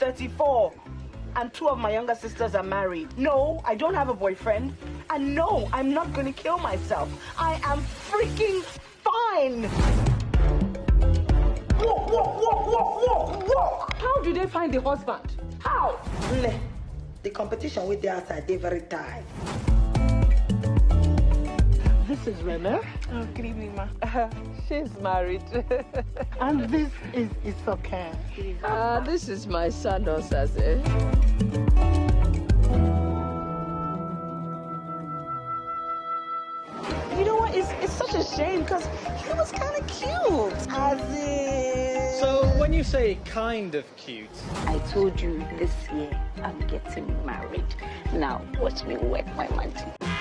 34. And two of my younger sisters are married. No, I don't have a boyfriend. And no, I'm not going to kill myself. I am freaking fine. Walk, walk, walk, walk, walk, walk. How do they find the husband? How? Meh. The competition with the outside, they very tired. This is Rena. Oh, good evening, ma. She's married. and this is Isoka. Ah, this is my son, Osaze. You know what? It's, it's such a shame because he was kind of cute. As in... So when you say kind of cute, I told you this year I'm getting married. Now watch me work my magic.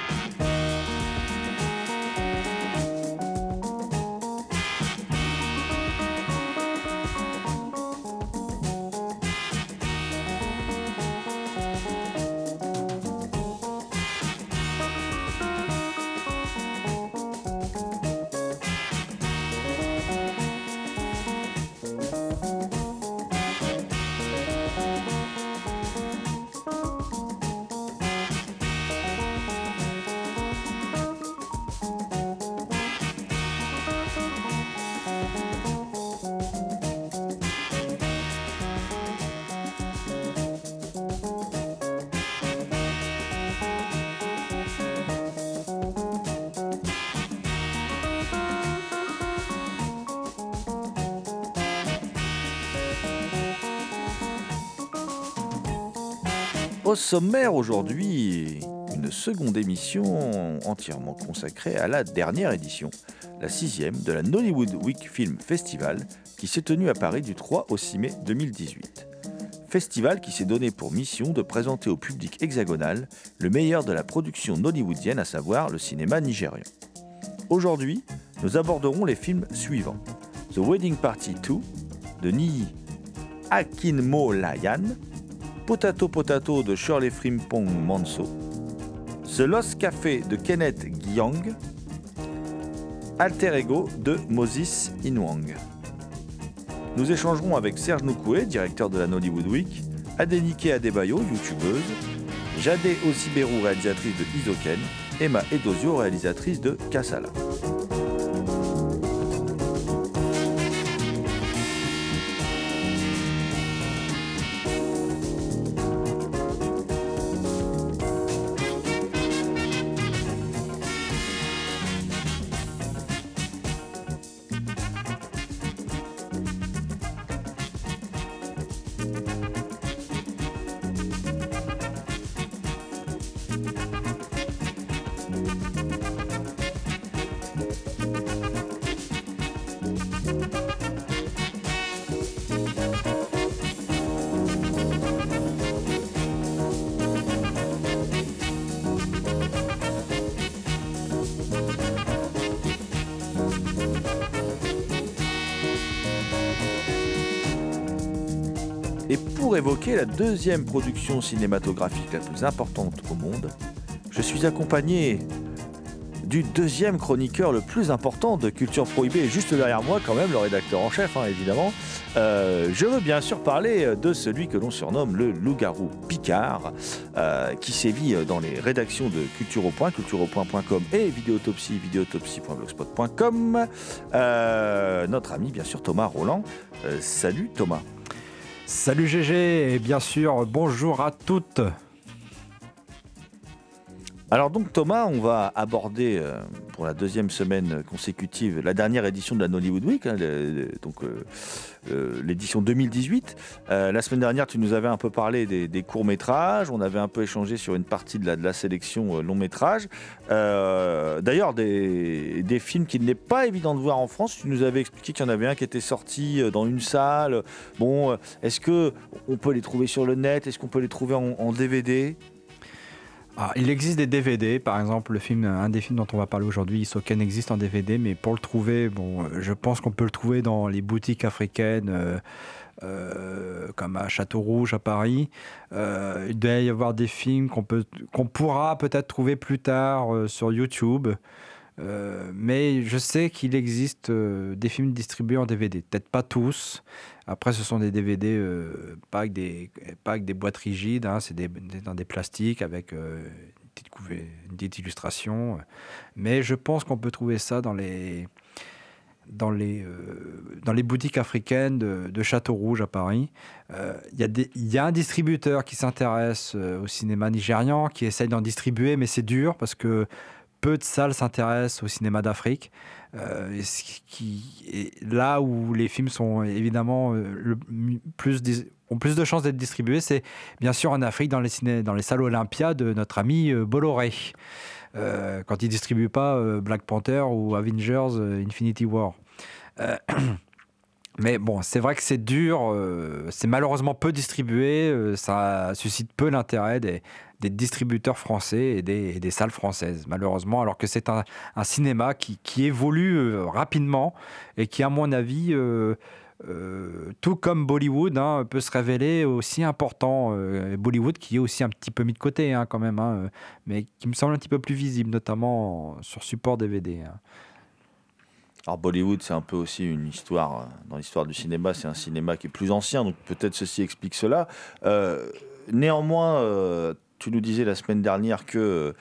Sommaire aujourd'hui, une seconde émission entièrement consacrée à la dernière édition, la sixième de la Nollywood Week Film Festival, qui s'est tenue à Paris du 3 au 6 mai 2018. Festival qui s'est donné pour mission de présenter au public hexagonal le meilleur de la production nollywoodienne, à savoir le cinéma nigérian. Aujourd'hui, nous aborderons les films suivants The Wedding Party 2 de Nii Akinmolayan, Potato Potato de Shirley Frimpong Manso, The Lost Café de Kenneth Gyang, Alter Ego de Moses Inwang. Nous échangerons avec Serge Noukoué, directeur de la Nollywood Week, Adenike Adebayo, youtubeuse, Jade Osiberu, réalisatrice de Isoken, Emma Edozio, réalisatrice de Kassala. Deuxième production cinématographique la plus importante au monde, je suis accompagné du deuxième chroniqueur le plus important de Culture Prohibée, juste derrière moi quand même, le rédacteur en chef, hein, évidemment. Euh, je veux bien sûr parler de celui que l'on surnomme le loup-garou Picard, euh, qui sévit dans les rédactions de Culture au Point, cultureaupoint.com et Vidéotopsie, vidéotopsie.blogspot.com. Euh, notre ami, bien sûr, Thomas Roland. Salut Thomas. Salut GG et bien sûr bonjour à toutes. Alors donc Thomas, on va aborder euh, pour la deuxième semaine consécutive la dernière édition de la Nollywood Week, hein, donc euh, euh, l'édition 2018. Euh, la semaine dernière, tu nous avais un peu parlé des, des courts-métrages, on avait un peu échangé sur une partie de la, sélection long-métrage. Euh, D'ailleurs, des, films qu'il n'est pas évident de voir en France, tu nous avais expliqué qu'il y en avait un qui était sorti dans une salle. Bon, est-ce que on peut les trouver sur le net? Est-ce qu'on peut les trouver en DVD Ah, il existe des DVD, par exemple le film, un des films dont on va parler aujourd'hui, Isoken existe en DVD, mais pour le trouver, bon, euh, je pense qu'on peut le trouver dans les boutiques africaines. euh, euh, comme à Château Rouge à Paris, il doit y avoir des films qu'on pourra peut-être trouver plus tard sur YouTube. Euh, mais je sais qu'il existe euh, des films distribués en DVD, peut-être pas tous. Après, ce sont des DVD euh, pas, avec des, pas avec des boîtes rigides, hein, c'est dans des plastiques avec une, petite illustration. Mais je pense qu'on peut trouver ça dans les, dans les, dans les boutiques africaines de, Château Rouge à Paris. Il y, a un distributeur qui s'intéresse au cinéma nigérian, qui essaye d'en distribuer, mais c'est dur parce que peu de salles s'intéressent au cinéma d'Afrique. Euh, là où les films sont évidemment euh, le plus ont plus de chances d'être distribués, c'est bien sûr en Afrique dans les, ciné- dans les salles Olympia de notre ami euh, Bolloré. Euh, quand il distribue pas Black Panther ou Avengers Infinity War. Mais bon, c'est vrai que c'est dur, c'est malheureusement peu distribué, ça suscite peu l'intérêt des, des distributeurs français et des, salles françaises, malheureusement, alors que c'est un, cinéma qui, évolue euh, rapidement et qui, à mon avis, euh, euh, tout comme Bollywood, hein, peut se révéler aussi important. Bollywood qui est aussi un petit peu mis de côté hein, quand même, hein, mais qui me semble un petit peu plus visible, notamment en- sur support DVD. Alors Bollywood, c'est un peu aussi une histoire, dans l'histoire du cinéma, c'est un cinéma qui est plus ancien, donc peut-être ceci explique cela. Néanmoins, tu nous disais la semaine dernière que euh,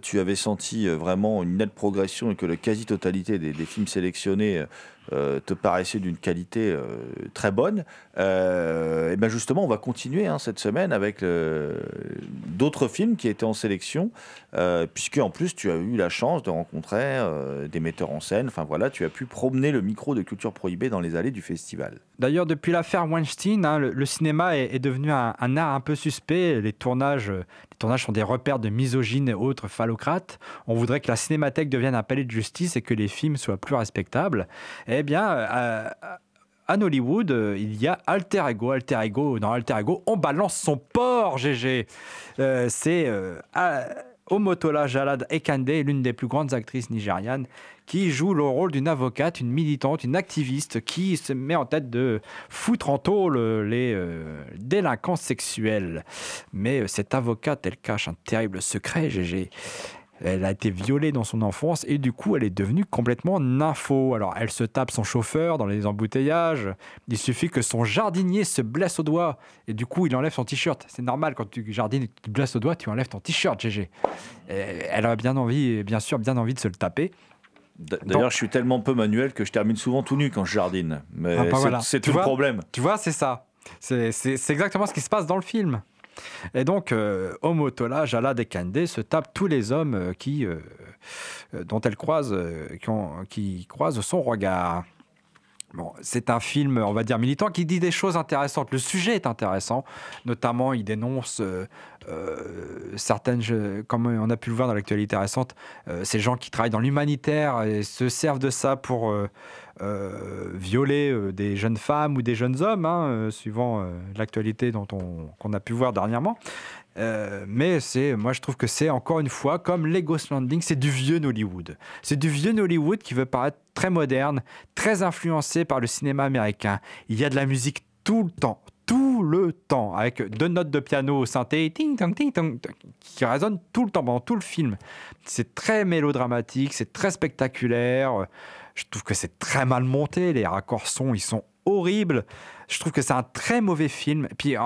tu avais senti euh, vraiment une nette progression et que la quasi-totalité des, films sélectionnés euh, te paraissait d'une qualité euh, très bonne. et bien justement, on va continuer hein, cette semaine avec euh, d'autres films qui étaient en sélection, euh, puisque en plus tu as eu la chance de rencontrer euh, des metteurs en scène. Enfin voilà, tu as pu promener le micro de Culture Prohibée dans les allées du festival. D'ailleurs, depuis l'affaire Weinstein, hein, le, cinéma est, devenu un, art un peu suspect. Les tournages, euh, tournages sont des repères de misogynes et autres phallocrates. On voudrait que la cinémathèque devienne un palais de justice et que les films soient plus respectables. Eh bien, euh, à, Hollywood, euh, il y a Alter Ego. Alter Ego, dans Alter Ego, on balance son porc, GG. Euh, C'est Omotola Jalad Ekande, l'une des plus grandes actrices nigérianes, qui joue le rôle d'une avocate, une militante, une activiste qui se met en tête de foutre en tôle les euh, délinquants sexuels. Mais euh, cette avocate, elle cache un terrible secret, GG. Elle a été violée dans son enfance et du coup, elle est devenue complètement nympho. Alors, elle se tape son chauffeur dans les embouteillages. Il suffit que son jardinier se blesse au doigt et du coup, il enlève son t-shirt. C'est normal quand tu jardines et que tu te blesses au doigt, tu enlèves ton t-shirt, GG. Et elle a bien envie, bien sûr, bien envie de se le taper. D'ailleurs, je suis tellement peu manuel que je termine souvent tout nu quand je jardine. Mais Ah, bah c'est voilà. tout le problème. Tu vois, c'est ça. C'est exactement ce qui se passe dans le film. Et donc, euh, Omotola Jala Dekande se tape tous les hommes euh, euh, euh, dont elle croise, qui, qui croisent son regard. Bon, c'est un film, on va dire, militant qui dit des choses intéressantes. Le sujet est intéressant. Notamment, il dénonce euh, euh, certaines, comme on a pu le voir dans l'actualité récente, euh, ces gens qui travaillent dans l'humanitaire et se servent de ça pour euh, violer des jeunes femmes ou des jeunes hommes, hein, suivant l'actualité dont on, qu'on a pu voir dernièrement. Euh, mais c'est, moi je trouve que c'est encore une fois comme les Ghost Landing, c'est du vieux Nollywood. C'est du vieux Nollywood qui veut paraître très moderne, très influencé par le cinéma américain. Il y a de la musique tout le temps, tout le temps, avec deux notes de piano au synthé qui résonnent tout le temps pendant tout le film. C'est très mélodramatique, c'est très spectaculaire. Je trouve que c'est très mal monté, les raccords sont, ils sont horribles. Je trouve que c'est un très mauvais film. Puis,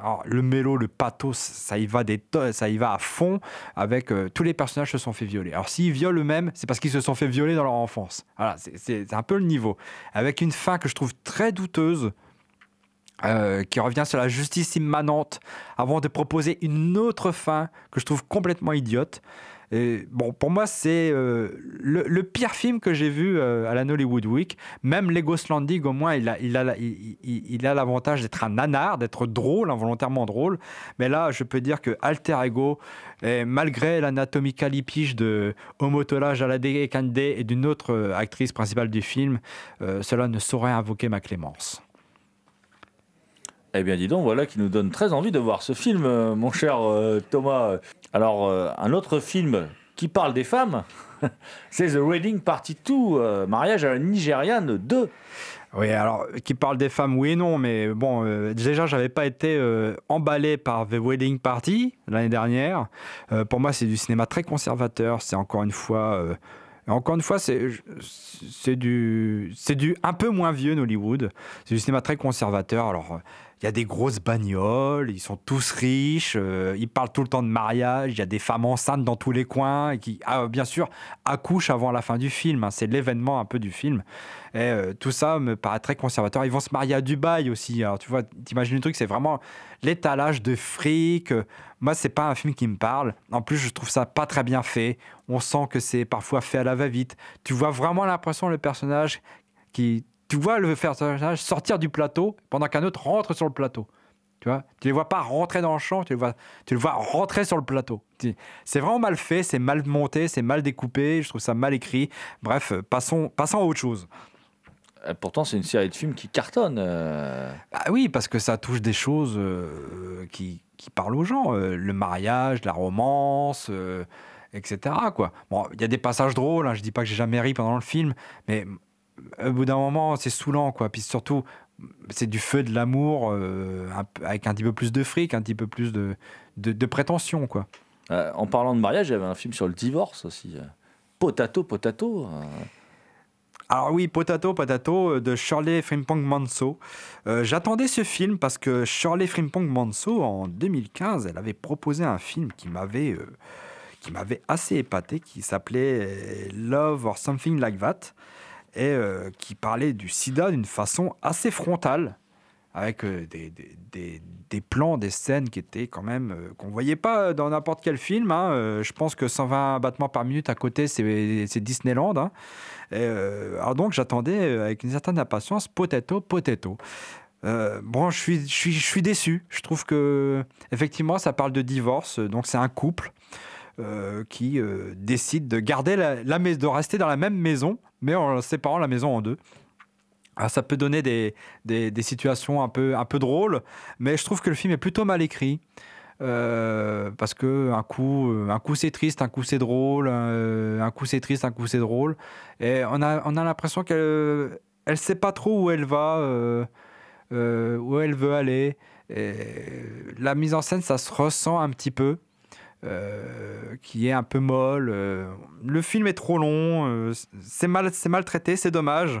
alors, le mélo, le pathos, ça y va des ça y va à fond avec euh, tous les personnages se sont fait violer. Alors s'ils violent eux-mêmes, c'est parce qu'ils se sont fait violer dans leur enfance. Voilà, c'est un peu le niveau. Avec une fin que je trouve très douteuse. Euh, qui revient sur la justice immanente avant de proposer une autre fin que je trouve complètement idiote bon, pour moi, c'est euh, le, pire film que j'ai vu euh, à la Hollywood Week. Même Lego Landing, au moins, il a, il a, il, a l'avantage d'être un nanar, d'être drôle, involontairement drôle. Mais là, je peux dire que Alter Ego, malgré l'anatomie calipiche de Omotola Jalade Kande et d'une autre euh, actrice principale du film, cela ne saurait invoquer ma clémence. Eh bien, dis donc, voilà qui nous donne très envie de voir ce film, mon cher Thomas. Alors, euh, un autre film qui parle des femmes, c'est The Wedding Party 2, euh, mariage à la Nigériane 2. Oui, alors, qui parle des femmes, oui et non, mais bon, euh, déjà, j'avais pas été emballé par The Wedding Party l'année dernière. pour moi, c'est du cinéma très conservateur. C'est encore une fois. Encore une fois, c'est du, du un peu moins vieux Hollywood. C'est du cinéma très conservateur. Alors, il y a des grosses bagnoles, ils sont tous riches, euh, ils parlent tout le temps de mariage, il y a des femmes enceintes dans tous les coins et qui, ah, bien sûr, accouchent avant la fin du film. Hein. c'est l'événement un peu du film. Et euh, tout ça me paraît très conservateur. Ils vont se marier à Dubaï aussi. Alors, tu vois, t'imagines le truc, c'est vraiment l'étalage de fric. Moi, c'est pas un film qui me parle. En plus, je trouve ça pas très bien fait. On sent que c'est parfois fait à la va-vite. Tu vois vraiment l'impression le personnage qui tu vois le personnage sortir du plateau pendant qu'un autre rentre sur le plateau. Tu vois, tu les vois pas rentrer dans le champ, tu le vois, tu le vois rentrer sur le plateau. C'est vraiment mal fait, c'est mal monté, c'est mal découpé, je trouve ça mal écrit. Bref, passons, passons à autre chose. Euh, pourtant, c'est une série de films qui cartonne. Euh. Ah oui, parce que ça touche des choses euh, qui, qui, parlent aux gens. le mariage, la romance, etc. Quoi. Bon, il y a des passages drôles, hein, je dis pas que j'ai jamais ri pendant le film, mais au bout d'un moment, c'est saoulant, quoi. Puis surtout, c'est du feu de l'amour euh, avec un petit peu plus de fric, un petit peu plus de, de, prétention, quoi. Euh, en parlant de mariage, il y avait un film sur le divorce aussi. Euh. Potato, Potato. Alors oui, Potato, Potato de Shirley Frimpong Manso. J'attendais ce film parce que Shirley Frimpong Manso, en 2015, elle avait proposé un film qui m'avait qui m'avait assez épaté, qui s'appelait Love or Something Like That et euh, qui parlait du sida d'une façon assez frontale, avec euh, des, des, des, plans, des scènes qui étaient quand même euh, qu'on voyait pas dans n'importe quel film. Hein. je pense que 120 battements par minute à côté, c'est Disneyland. Hein. Alors donc j'attendais avec une certaine impatience Potato, Potato. bon, je suis, je, suis, je suis déçu. Je trouve que effectivement, ça parle de divorce. Donc c'est un couple qui décide de garder la, la, de rester dans la même maison mais en séparant la maison en deux. Ah, ça peut donner des, des, situations un peu, un peu drôles, mais je trouve que le film est plutôt mal écrit. Euh, parce que un coup, euh, un coup c'est triste, un coup c'est drôle, euh, un, coup c'est triste, un coup c'est drôle, et on a, on a l'impression qu'elle, elle sait pas trop où elle va, où elle veut aller. Et la mise en scène, ça se ressent un petit peu. Euh, qui est un peu molle. Euh, le film est trop long, euh, c'est mal, mal traité, c'est dommage.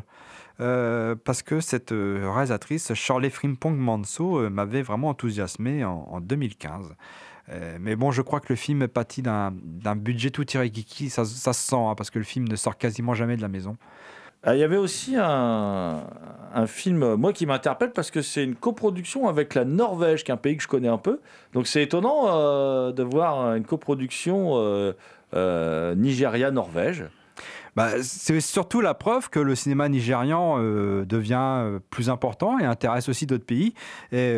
parce que cette réalisatrice, Shirley Frimpong Manso, m'avait vraiment enthousiasmé en, 2015. mais bon, je crois que le film pâtit d'un budget tout tiré kiki, ça, ça se sent, hein, parce que le film ne sort quasiment jamais de la maison. Ah, il y avait aussi un, film, moi, qui m'interpelle parce que c'est une coproduction avec la Norvège, qui est un pays que je connais un peu. Donc c'est étonnant euh, de voir une coproduction euh, euh, Nigeria-Norvège. Bah, c'est surtout la preuve que le cinéma nigérian devient plus important et intéresse aussi d'autres pays. Et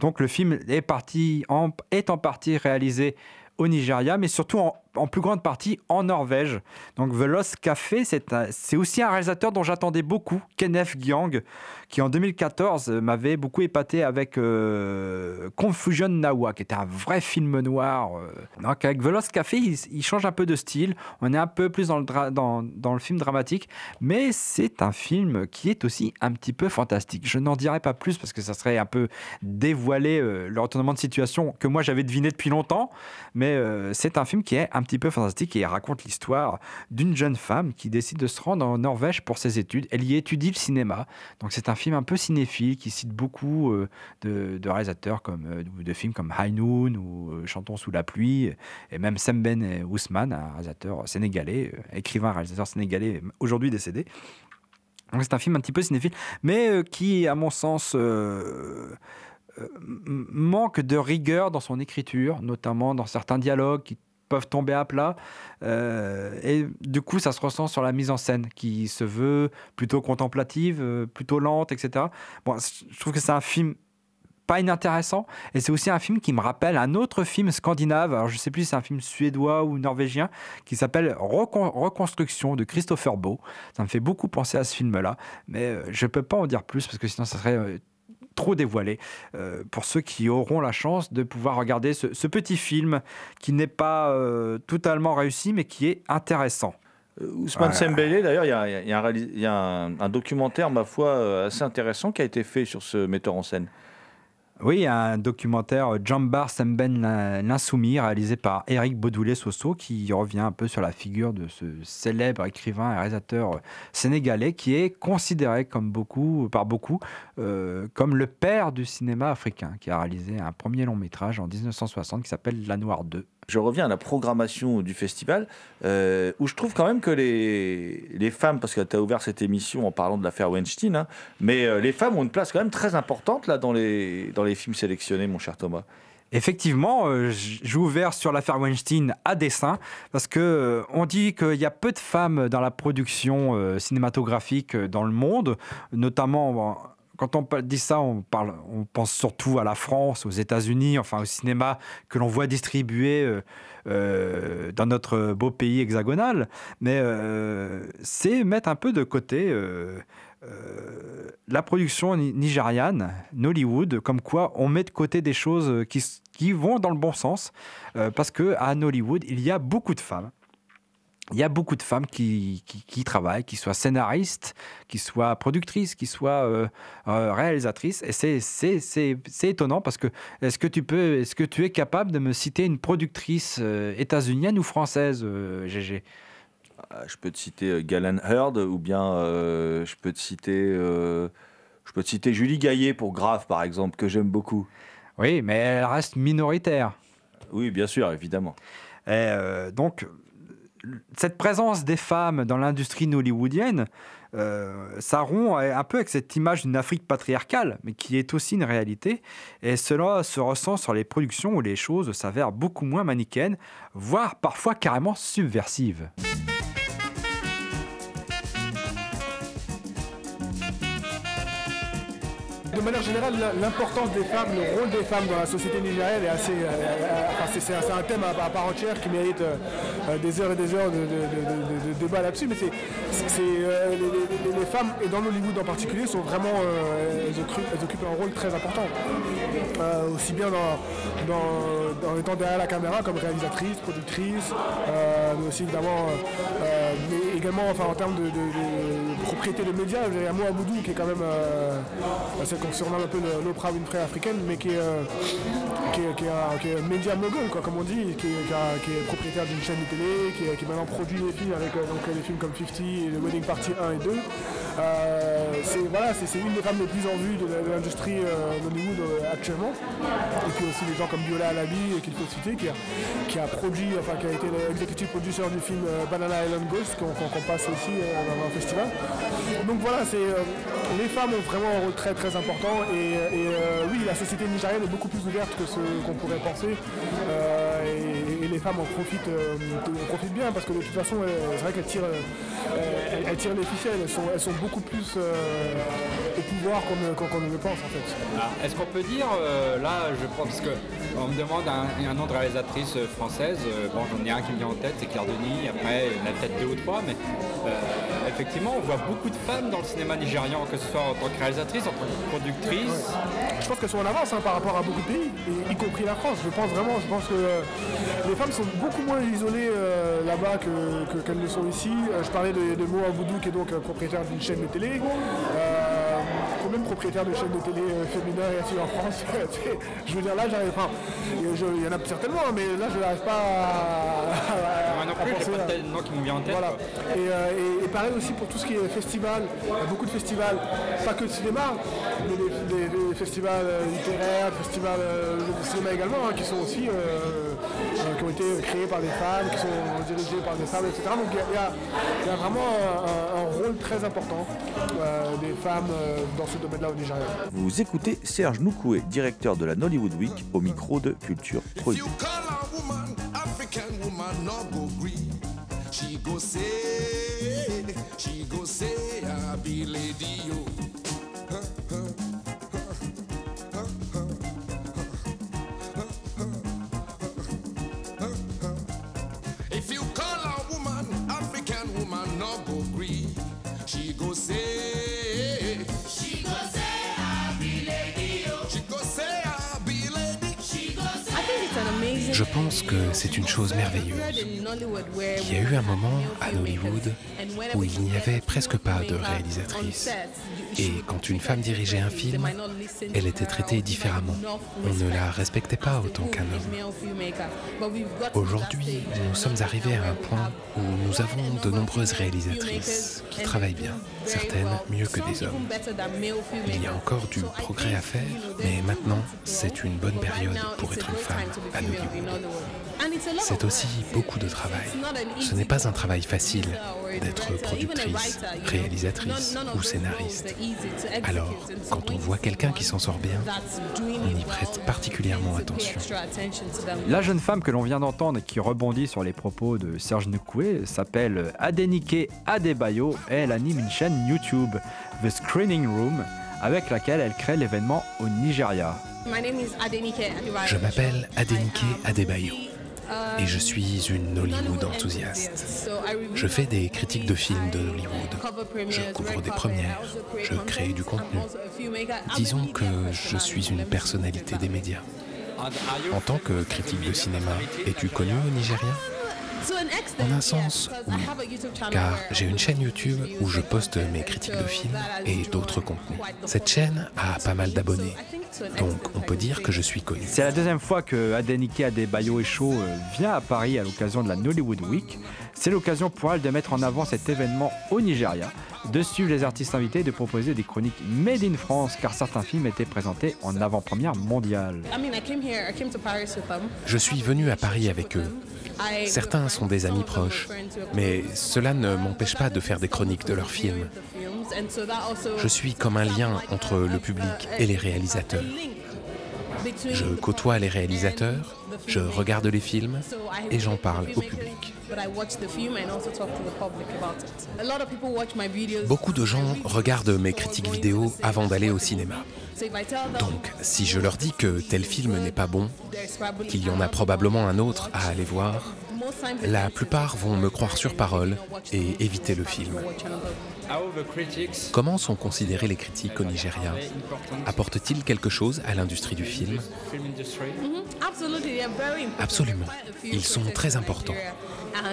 donc le film est, parti en, est en partie réalisé au Nigeria, mais surtout en en plus grande partie en Norvège. Donc The Lost Café, c'est aussi un réalisateur dont j'attendais beaucoup, Kenneth Gyang, qui en 2014 m'avait beaucoup épaté avec euh, Confusion Nawa, qui était un vrai film noir. Euh. Donc avec The Lost Café, il, change un peu de style, on est un peu plus dans le, film dramatique, mais c'est un film qui est aussi un petit peu fantastique. Je n'en dirai pas plus parce que ça serait un peu dévoiler euh, le retournement de situation que moi j'avais deviné depuis longtemps, mais c'est un film qui est un petit peu fantastique et raconte l'histoire d'une jeune femme qui décide de se rendre en Norvège pour ses études. Elle y étudie le cinéma. Donc c'est un film un peu cinéphile qui cite beaucoup euh, de, réalisateurs comme euh, de films comme High Noon ou euh, Chantons sous la pluie et même Semben Ousmane, un réalisateur sénégalais, écrivain, réalisateur sénégalais aujourd'hui décédé. Donc c'est un film un petit peu cinéphile, mais qui, à mon sens, manque de rigueur dans son écriture, notamment dans certains dialogues qui peuvent tomber à plat. Euh, et du coup, ça se ressent sur la mise en scène qui se veut plutôt contemplative, euh, plutôt lente, etc. Bon, je trouve que c'est un film pas inintéressant. Et c'est aussi un film qui me rappelle un autre film scandinave. Alors, je sais plus si c'est un film suédois ou norvégien qui s'appelle Reconstruction de Christopher Beau. Ça me fait beaucoup penser à ce film-là. Mais euh, je peux pas en dire plus parce que sinon, ça serait trop dévoilé euh, pour ceux qui auront la chance de pouvoir regarder ce, petit film qui n'est pas euh, totalement réussi mais qui est intéressant. Euh, Ousmane Sembele, d'ailleurs, il y a, un, documentaire, ma foi, assez intéressant qui a été fait sur ce metteur en scène. Oui, un documentaire Jambar Semben l'Insoumis, réalisé par Eric Baudoulet-Soso, qui revient un peu sur la figure de ce célèbre écrivain et réalisateur sénégalais, qui est considéré comme beaucoup, par beaucoup euh, comme le père du cinéma africain, qui a réalisé un premier long métrage en 1960 qui s'appelle La Noire 2 je reviens à la programmation du festival, euh, où je trouve quand même que les, les femmes, parce que tu as ouvert cette émission en parlant de l'affaire Weinstein, hein, mais euh, les femmes ont une place quand même très importante là dans les, dans les films sélectionnés, mon cher Thomas. Effectivement, euh, j'ai sur l'affaire Weinstein à dessein parce que on dit qu'il y a peu de femmes dans la production cinématographique dans le monde, notamment quand on dit ça, on, pense surtout à la France, aux États-Unis, enfin au cinéma que l'on voit distribuer euh, euh, dans notre beau pays hexagonal. Mais euh, c'est mettre un peu de côté la production nigériane, Nollywood, comme quoi on met de côté des choses qui, qui vont dans le bon sens, parce qu'à Nollywood, il y a beaucoup de femmes il y a beaucoup de femmes qui, qui, travaillent, qui soient scénaristes, qui soient productrices, qui soient euh, euh, réalisatrices. Et c'est étonnant parce que est-ce que tu peux, est-ce que tu es capable de me citer une productrice euh, états-unienne ou française, GG ah, Je peux te citer Galen Heard ou bien je peux te citer, je peux te citer Julie Gaillet pour Grave par exemple que j'aime beaucoup. Oui, mais elle reste minoritaire. Oui, bien sûr, évidemment. Et, donc cette présence des femmes dans l'industrie hollywoodienne, euh, ça rompt un peu avec cette image d'une Afrique patriarcale, mais qui est aussi une réalité. Et cela se ressent sur les productions où les choses s'avèrent beaucoup moins manichéennes, voire parfois carrément subversives. De manière générale, l'importance des femmes, le rôle des femmes dans la société nigérienne est assez. Euh, euh, c'est un thème à, part entière qui mérite euh, des heures et des heures de, débat là-dessus. Mais les, femmes, et dans Hollywood en particulier, sont vraiment. Elles occupent, un rôle très important. aussi bien dans, dans, étant derrière la caméra comme réalisatrice, productrice, mais aussi évidemment. mais également en termes de, propriété de médias. Il y a Moa Boudou qui est quand même qu'on surnomme un peu l'Oprah Winfrey africaine, mais qui est, euh, qui est, média mogul, quoi, comme on dit, qui, est propriétaire d'une chaîne de télé, qui, qui, maintenant produit des films avec euh, donc, des films comme 50 et The Wedding Party 1 et 2. Euh, c'est voilà, une des femmes les plus en vue de, l'industrie d'Hollywood actuellement. Et puis aussi des gens comme Viola Alabi, qu'il faut citer, qui a, qui a produit, enfin qui a été l'executive producer du film Banana Island Ghost, qu'on passe aussi dans un festival. Donc voilà, c'est les femmes ont vraiment un rôle très très important et, euh, oui, la société nigérienne est beaucoup plus ouverte que ce qu'on pourrait penser. Euh, femmes euh, en profitent bien parce que de toute façon, euh, c'est vrai qu'elles tirent, euh, elles, elles les ficelles, elles sont, elles sont beaucoup plus au pouvoir qu'on ne, le pense en fait. Alors, Est-ce qu'on peut dire, là, je pense parce que on me demande un, nom de réalisatrice française. bon, j'en ai un qui me vient en tête, c'est Claire Denis. Après, il y en a peut-être deux ou trois, mais effectivement, on voit beaucoup de femmes dans le cinéma nigérian, que ce soit en tant que réalisatrice, en tant que productrice. Je pense qu'elles sont en avance hein, par rapport à beaucoup de pays, y compris la France. Je pense vraiment, je pense que euh, les femmes sont beaucoup moins isolées euh, là-bas que- que- qu'elles le sont ici. Euh, je parlais de, de Mo Aboudou, qui est donc propriétaire d'une chaîne de télé. Combien de propriétaires de chaînes de télé euh, féminins y a-t-il en France Je veux dire, là, j'arrive. Enfin, je- il y en a certainement, hein, mais là, je n'arrive pas à. Moi non plus, j'ai pas de nom qui me vient en tête. voilà. Et, euh, et- et pareil aussi pour tout ce qui est festival, il y a beaucoup de festivals, pas que de cinéma, mais des, des- des festivals euh, littéraires, festivals de cinéma également, hein, qui sont aussi, euh, qui ont été créés par des femmes, qui sont dirigés par des femmes, etc. Donc il y a, y y vraiment un, un rôle très important euh, des femmes dans ce domaine-là au Nigeria. Vous écoutez Serge Noukoué, directeur de la Nollywood Week, au micro de Culture. She go say, she go say, I be lady yo. Je pense que c'est une chose merveilleuse. Il y a eu un moment à Hollywood où il n'y avait presque pas de réalisatrice. Et quand une femme dirigeait un film, elle était traitée différemment. On ne la respectait pas autant qu'un homme. Aujourd'hui, nous sommes arrivés à un point où nous avons de nombreuses réalisatrices qui travaillent bien, certaines mieux que des hommes. Il y a encore du progrès à faire, mais maintenant, c'est une bonne période pour être une femme à Hollywood. C'est aussi beaucoup de travail. Ce n'est pas un travail facile d'être productrice, réalisatrice ou scénariste. Alors, quand on voit quelqu'un qui s'en sort bien, on y prête particulièrement attention. La jeune femme que l'on vient d'entendre et qui rebondit sur les propos de Serge Noukoué s'appelle Adenike Adebayo et elle anime une chaîne YouTube, The Screening Room, avec laquelle elle crée l'événement au Nigeria. Je m'appelle Adenike Adebayo et je suis une Hollywood enthousiaste. Je fais des critiques de films de Hollywood. Je couvre des premières. Je crée du contenu. Disons que je suis une personnalité des médias. En tant que critique de cinéma, es-tu connu au Nigeria? En un sens, oui. Car j'ai une chaîne YouTube où je poste mes critiques de films et d'autres contenus. Cette chaîne a pas mal d'abonnés. Donc on peut dire que je suis connu. C'est la deuxième fois que Adenike Adebayo Esho euh, vient à Paris à l'occasion de la Nollywood Week. C'est l'occasion pour elle de mettre en avant cet événement au Nigeria, de suivre les artistes invités et de proposer des chroniques made in France car certains films étaient présentés en avant-première mondiale. Je suis venu à Paris avec eux. Certains sont des amis proches, mais cela ne m'empêche pas de faire des chroniques de leurs films. Je suis comme un lien entre le public et les réalisateurs. Je côtoie les réalisateurs, je regarde les films et j'en parle au public. Beaucoup de gens regardent mes critiques vidéo avant d'aller au cinéma. Donc, si je leur dis que tel film n'est pas bon, qu'il y en a probablement un autre à aller voir, la plupart vont me croire sur parole et éviter le film. Comment sont considérés les critiques au Nigeria? Apportent-ils quelque chose à l'industrie du film? Absolument. Ils sont très importants.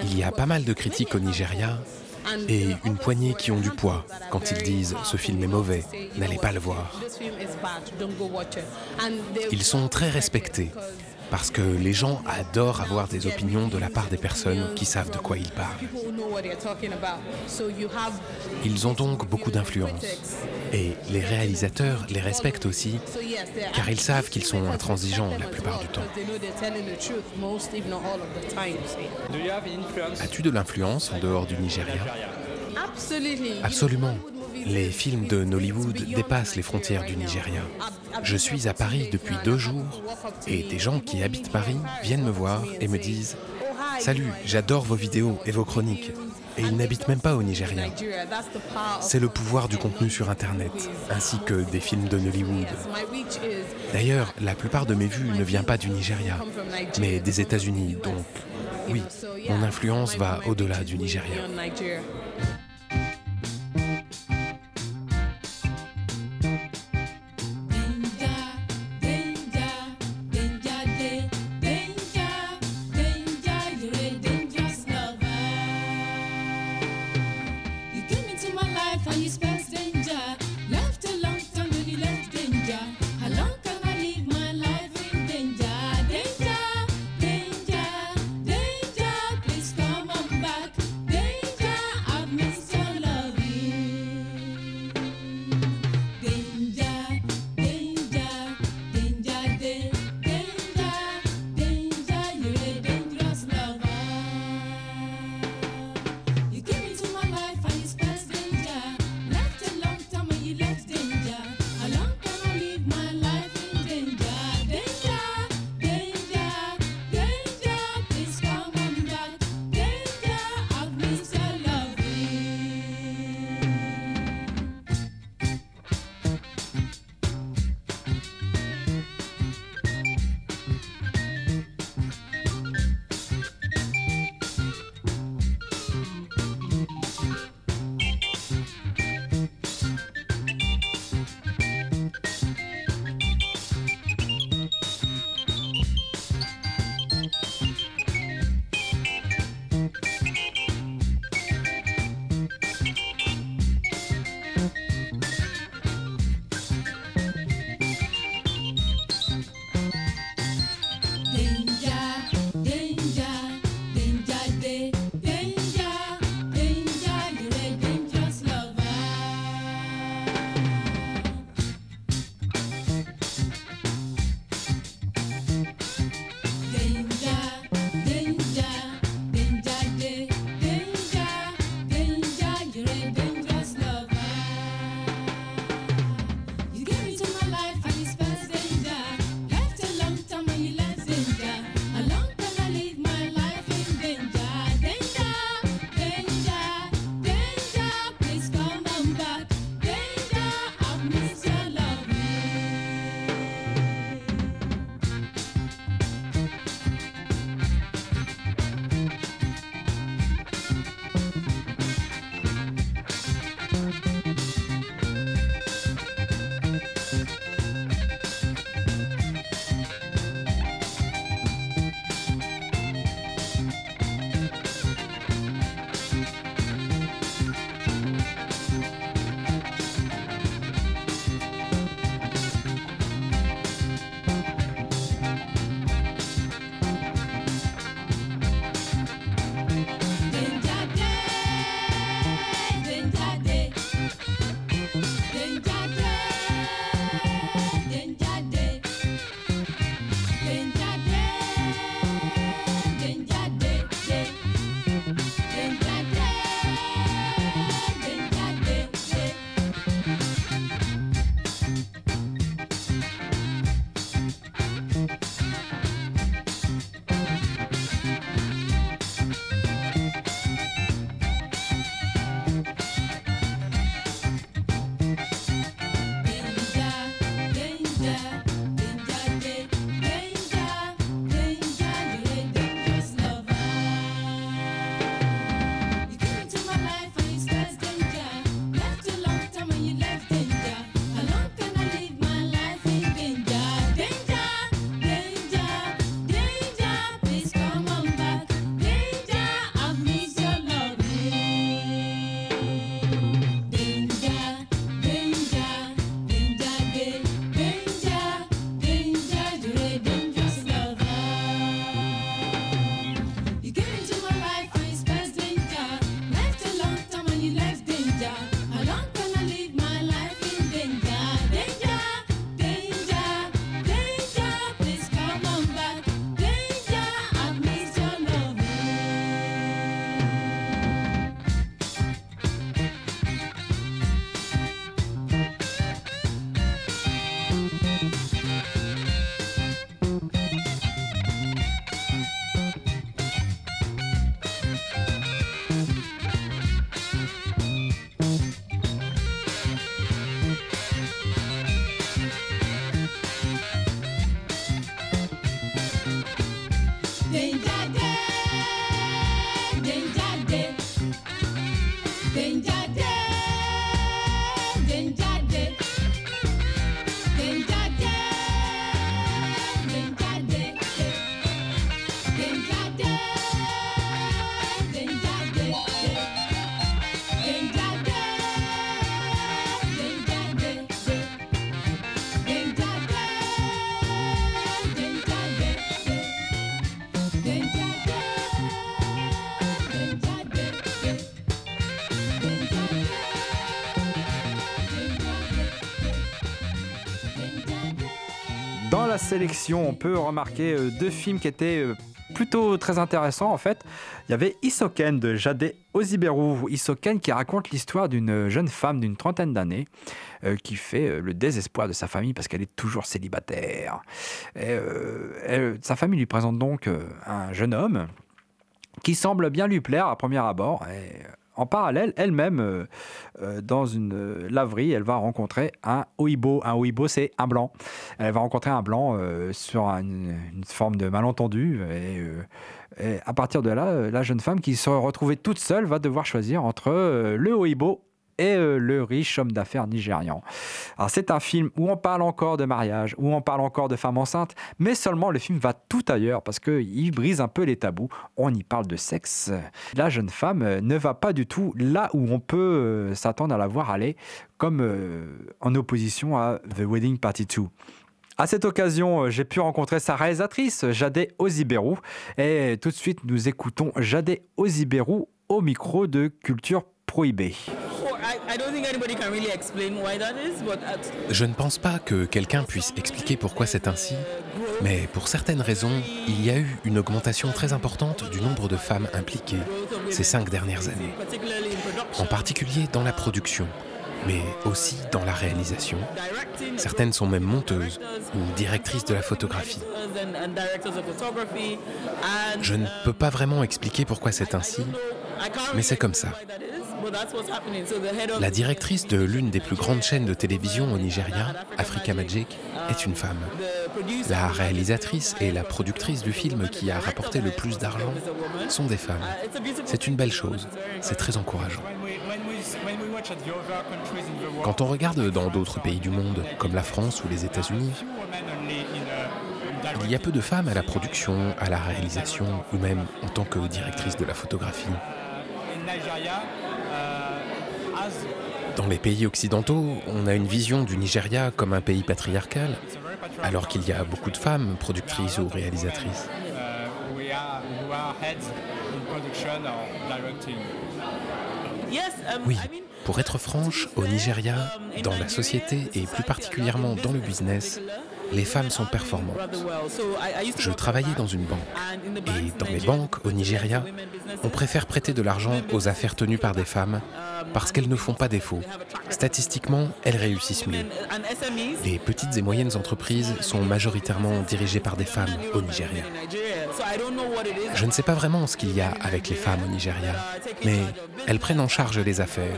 Il y a pas mal de critiques au Nigeria et une poignée qui ont du poids. quand ils disent ce film est mauvais, n'allez pas le voir. Ils sont très respectés parce que les gens adorent avoir des opinions de la part des personnes qui savent de quoi ils parlent. Ils ont donc beaucoup d'influence. Et les réalisateurs les respectent aussi, car ils savent qu'ils sont intransigeants la plupart du temps. As-tu de l'influence en dehors du Nigeria? Absolument. Les films de Nollywood dépassent les frontières du Nigeria. Je suis à Paris depuis deux jours et des gens qui habitent Paris viennent me voir et me disent Salut, j'adore vos vidéos et vos chroniques. Et ils n'habitent même pas au Nigeria. C'est le pouvoir du contenu sur Internet, ainsi que des films de Nollywood. D'ailleurs, la plupart de mes vues ne vient pas du Nigeria, mais des États-Unis, donc oui, mon influence va au-delà du Nigeria. Dans la sélection, on peut remarquer euh, deux films qui étaient euh, plutôt très intéressants en fait. Il y avait Isoken de Jade Oziberu. Isoken qui raconte l'histoire d'une jeune femme d'une trentaine d'années euh, qui fait le désespoir de sa famille parce qu'elle est toujours célibataire. Sa famille lui présente donc un jeune homme qui semble bien lui plaire à premier abord. En parallèle, elle-même, euh, euh, dans une euh, laverie, elle va rencontrer un oibo. Un oibo, c'est un blanc. Elle va rencontrer un blanc sur une, forme de malentendu. Et, à partir de là, la jeune femme qui se retrouvée toute seule va devoir choisir entre le oibo et euh, le riche homme d'affaires nigérian. Alors c'est un film où on parle encore de mariage, où on parle encore de femmes enceintes, mais seulement le film va tout ailleurs parce qu'il brise un peu les tabous. On y parle de sexe. La jeune femme euh, ne va pas du tout là où on peut euh, s'attendre à la voir aller, comme en opposition à The Wedding Party 2. À cette occasion, j'ai pu rencontrer sa réalisatrice, Jade Oziberu. Et tout de suite, nous écoutons Jade Oziberu au micro de Culture Prohibée. Je ne pense pas que quelqu'un puisse expliquer pourquoi c'est ainsi, mais pour certaines raisons, il y a eu une augmentation très importante du nombre de femmes impliquées ces cinq dernières années, en particulier dans la production, mais aussi dans la réalisation. Certaines sont même monteuses ou directrices de la photographie. Je ne peux pas vraiment expliquer pourquoi c'est ainsi, mais c'est comme ça. La directrice de l'une des plus grandes chaînes de télévision au Nigeria, Africa Magic, est une femme. La réalisatrice et la productrice du film qui a rapporté le plus d'argent sont des femmes. C'est une belle chose, c'est très encourageant. Quand on regarde dans d'autres pays du monde, comme la France ou les États-Unis, il y a peu de femmes à la production, à la réalisation ou même en tant que directrice de la photographie. Dans les pays occidentaux, on a une vision du Nigeria comme un pays patriarcal, alors qu'il y a beaucoup de femmes productrices ou réalisatrices. Oui, pour être franche, au Nigeria, dans la société et plus particulièrement dans le business, les femmes sont performantes. Je travaillais dans une banque. Et dans les banques, au Nigeria, on préfère prêter de l'argent aux affaires tenues par des femmes parce qu'elles ne font pas défaut. Statistiquement, elles réussissent mieux. Les petites et moyennes entreprises sont majoritairement dirigées par des femmes au Nigeria. Je ne sais pas vraiment ce qu'il y a avec les femmes au Nigeria, mais elles prennent en charge les affaires,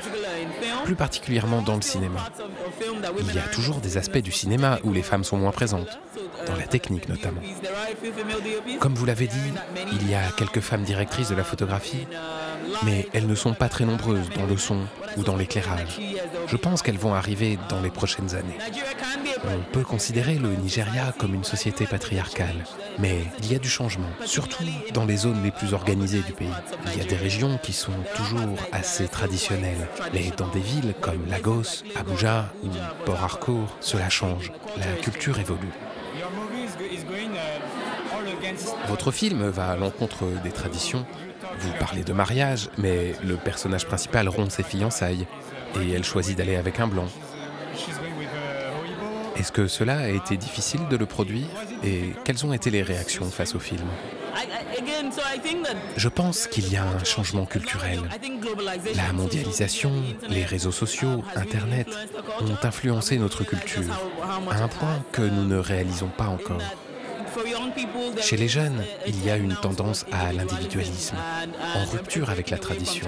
plus particulièrement dans le cinéma. Il y a toujours des aspects du cinéma où les femmes sont moins présentes, dans la technique notamment. Comme vous l'avez dit, il y a quelques femmes directrices de la photographie, mais elles ne sont pas très nombreuses dans le son ou dans l'éclairage. Je pense qu'elles vont arriver dans les prochaines années. On peut considérer le Nigeria comme une société patriarcale, mais il y a du changement, surtout dans les zones les plus organisées du pays. Il y a des régions qui sont toujours assez traditionnelles, mais dans des villes comme Lagos, Abuja ou Port Harcourt, cela change. La culture évolue. Votre film va à l'encontre des traditions. Vous parlez de mariage, mais le personnage principal rompt ses fiançailles et elle choisit d'aller avec un blanc. Est-ce que cela a été difficile de le produire et quelles ont été les réactions face au film? Je pense qu'il y a un changement culturel. La mondialisation, les réseaux sociaux, Internet ont influencé notre culture à un point que nous ne réalisons pas encore. Chez les jeunes, il y a une tendance à l'individualisme, en rupture avec la tradition.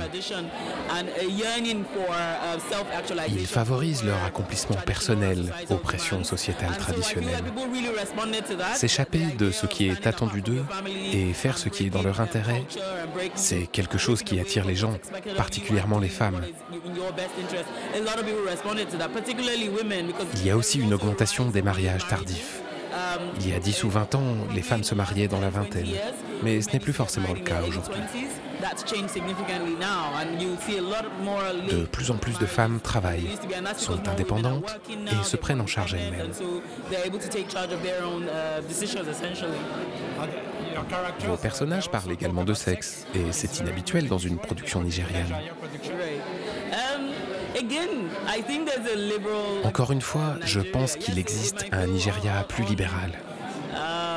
Ils favorisent leur accomplissement personnel aux pressions sociétales traditionnelles. S'échapper de ce qui est attendu d'eux et faire ce qui est dans leur intérêt, c'est quelque chose qui attire les gens, particulièrement les femmes. Il y a aussi une augmentation des mariages tardifs. Il y a 10 ou 20 ans, les femmes se mariaient dans la vingtaine, mais ce n'est plus forcément le cas aujourd'hui. De plus en plus de femmes travaillent, sont indépendantes et se prennent en charge elles-mêmes. Vos personnages parlent également de sexe, et c'est inhabituel dans une production nigérienne. Encore une fois, je pense qu'il existe un Nigeria plus libéral.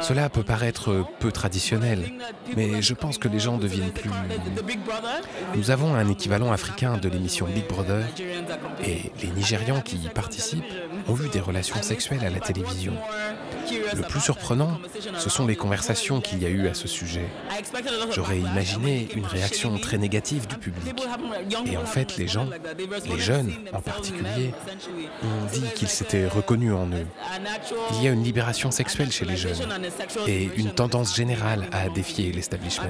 Cela peut paraître peu traditionnel, mais je pense que les gens deviennent plus... Nous avons un équivalent africain de l'émission Big Brother, et les Nigérians qui y participent ont vu des relations sexuelles à la télévision. Le plus surprenant, ce sont les conversations qu'il y a eu à ce sujet. J'aurais imaginé une réaction très négative du public. Et en fait, les gens, les jeunes en particulier, ont dit qu'ils s'étaient reconnus en eux. Il y a une libération sexuelle chez les jeunes et une tendance générale à défier l'establishment.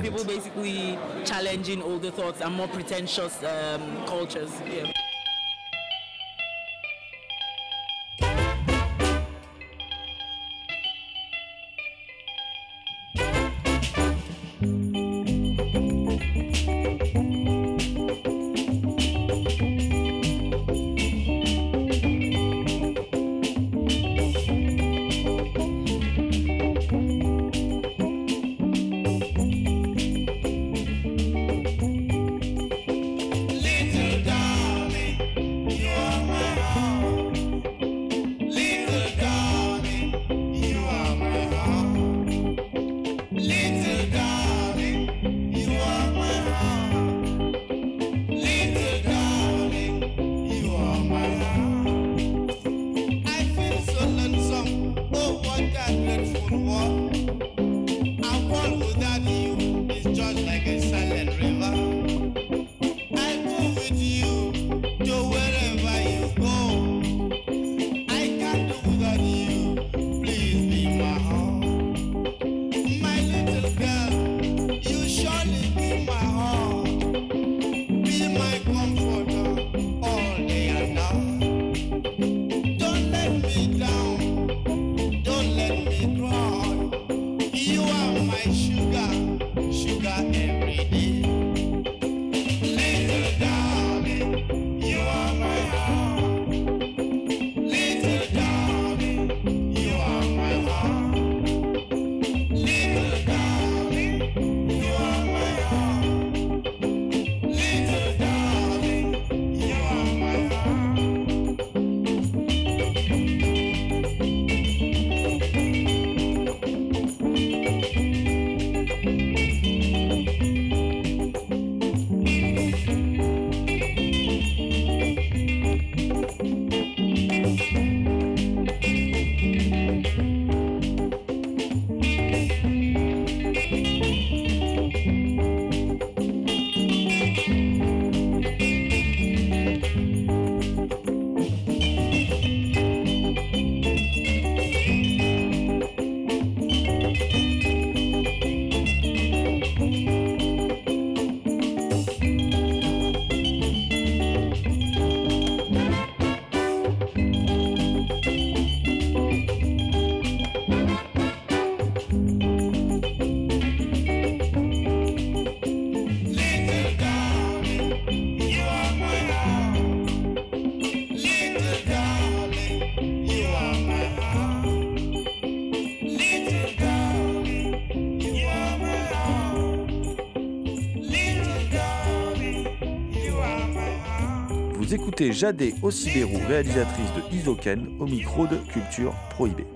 Écoutez Jadé Ossibérou, réalisatrice de Isoken, au micro de Culture Prohibée.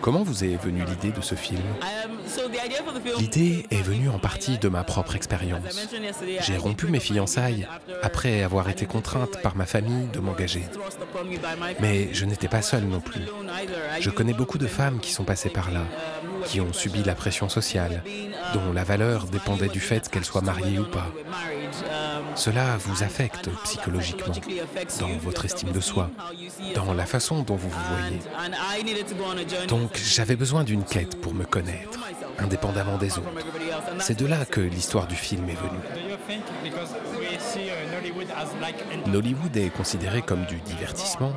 Comment vous est venue l'idée de ce film L'idée est venue en partie de ma propre expérience. J'ai rompu mes fiançailles après avoir été contrainte par ma famille de m'engager. Mais je n'étais pas seule non plus. Je connais beaucoup de femmes qui sont passées par là, qui ont subi la pression sociale, dont la valeur dépendait du fait qu'elles soient mariées ou pas. Cela vous affecte psychologiquement, dans votre estime de soi, dans la façon dont vous vous voyez. Donc j'avais besoin d'une quête pour me connaître, indépendamment des autres. C'est de là que l'histoire du film est venue. Nollywood est considéré comme du divertissement,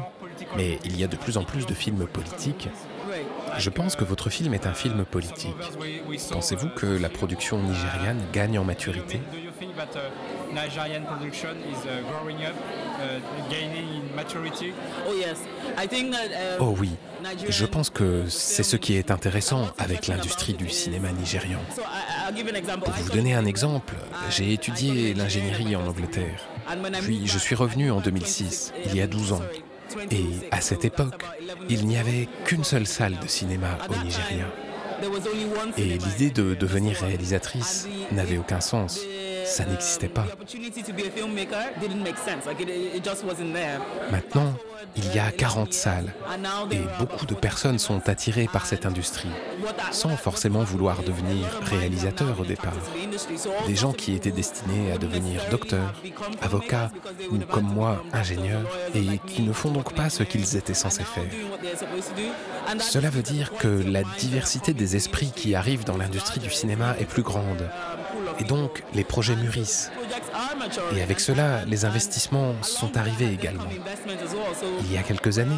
mais il y a de plus en plus de films politiques. Je pense que votre film est un film politique. Pensez-vous que la production nigériane gagne en maturité? Oh oui, je pense que c'est ce qui est intéressant avec l'industrie du cinéma nigérian. Pour vous donner un exemple, j'ai étudié l'ingénierie en Angleterre. Puis je suis revenu en 2006, il y a 12 ans. Et à cette époque, il n'y avait qu'une seule salle de cinéma au Nigeria. Et l'idée de devenir réalisatrice n'avait aucun sens ça n'existait pas. Maintenant, il y a 40 salles et beaucoup de personnes sont attirées par cette industrie, sans forcément vouloir devenir réalisateurs au départ. Des gens qui étaient destinés à devenir docteurs, avocats ou comme moi, ingénieurs, et qui ne font donc pas ce qu'ils étaient censés faire. Cela veut dire que la diversité des esprits qui arrivent dans l'industrie du cinéma est plus grande. Et donc, les projets mûrissent. Et avec cela, les investissements sont arrivés également. Il y a quelques années,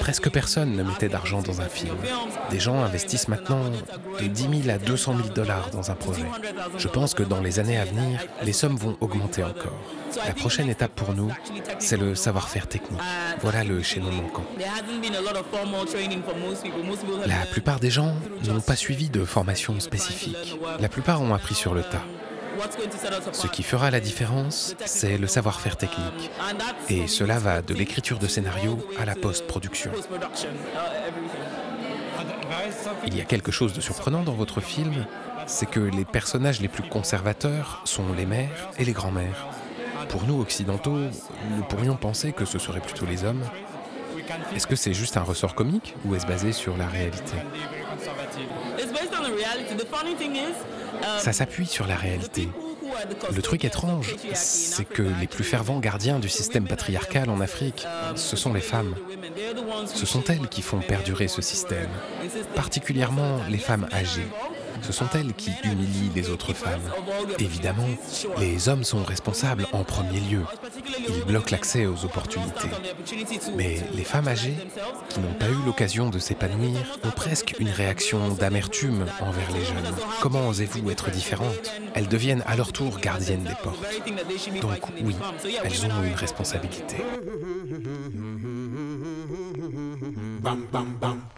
presque personne ne mettait d'argent dans un film. Des gens investissent maintenant de 10 000 à 200 000 dollars dans un projet. Je pense que dans les années à venir, les sommes vont augmenter encore. La prochaine étape pour nous, c'est le savoir-faire technique. Voilà le chaînon manquant. La plupart des gens n'ont pas suivi de formation spécifique. La plupart ont appris sur le tas. Ce qui fera la différence, c'est le savoir-faire technique. Et cela va de l'écriture de scénario à la post-production. Il y a quelque chose de surprenant dans votre film, c'est que les personnages les plus conservateurs sont les mères et les grands-mères. Pour nous occidentaux, nous pourrions penser que ce seraient plutôt les hommes. Est-ce que c'est juste un ressort comique ou est-ce basé sur la réalité? Ça s'appuie sur la réalité. Le truc étrange, c'est que les plus fervents gardiens du système patriarcal en Afrique, ce sont les femmes. Ce sont elles qui font perdurer ce système, particulièrement les femmes âgées. Ce sont elles qui humilient les autres femmes. Évidemment, les hommes sont responsables en premier lieu. Ils bloquent l'accès aux opportunités. Mais les femmes âgées, qui n'ont pas eu l'occasion de s'épanouir, ont presque une réaction d'amertume envers les jeunes. Comment osez-vous être différente Elles deviennent à leur tour gardiennes des portes. Donc oui, elles ont une responsabilité. bang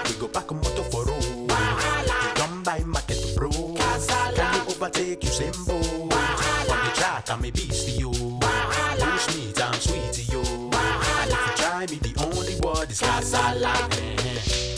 Kasala. Can you overtake you Simbo? I'm a beast to you. Push me, I'm sweet to you. And if you try me, the only word is Kasala. Oh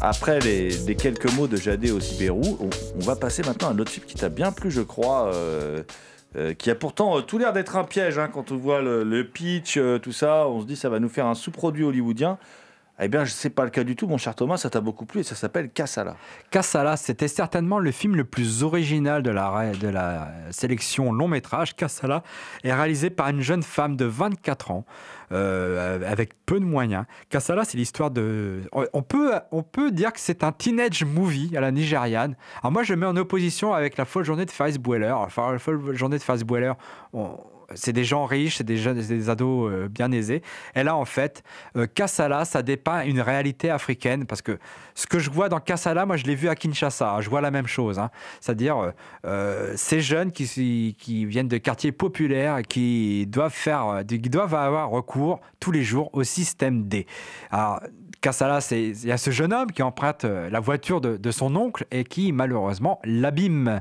Après les, quelques mots de Jadé au Sibérou, on, va passer maintenant à un autre film qui t'a bien plu, je crois, euh, euh, qui a pourtant euh, tout l'air d'être un piège. hein, quand on voit le, pitch, euh, tout ça, on se dit ça va nous faire un sous-produit hollywoodien. Eh bien, c'est pas le cas du tout, mon cher Thomas, ça t'a beaucoup plu et ça s'appelle Kassala. Kassala, c'était certainement le film le plus original de la, de la sélection long métrage. Kassala est réalisé par une jeune femme de 24 ans, euh, avec peu de moyens. Kassala, c'est l'histoire de. On peut, on peut dire que c'est un teenage movie à la nigériane. Alors, moi, je le mets en opposition avec la folle journée de Ferris Bueller. Enfin, la folle journée de Ferris Bueller, c'est des gens riches, c'est des des ados euh, bien aisés. Et là, en fait, euh, Kassala, ça dépeint une réalité africaine parce que ce que je vois dans Kassala, moi, je l'ai vu à Kinshasa. hein, je vois la même chose. hein. C'est-à-dire euh, euh, ces jeunes qui, qui viennent de quartiers populaires qui doivent faire, euh, qui doivent avoir recours tous les jours au système D. Alors, Kassala, il y a ce jeune homme qui emprunte la voiture de, son oncle et qui malheureusement l'abîme.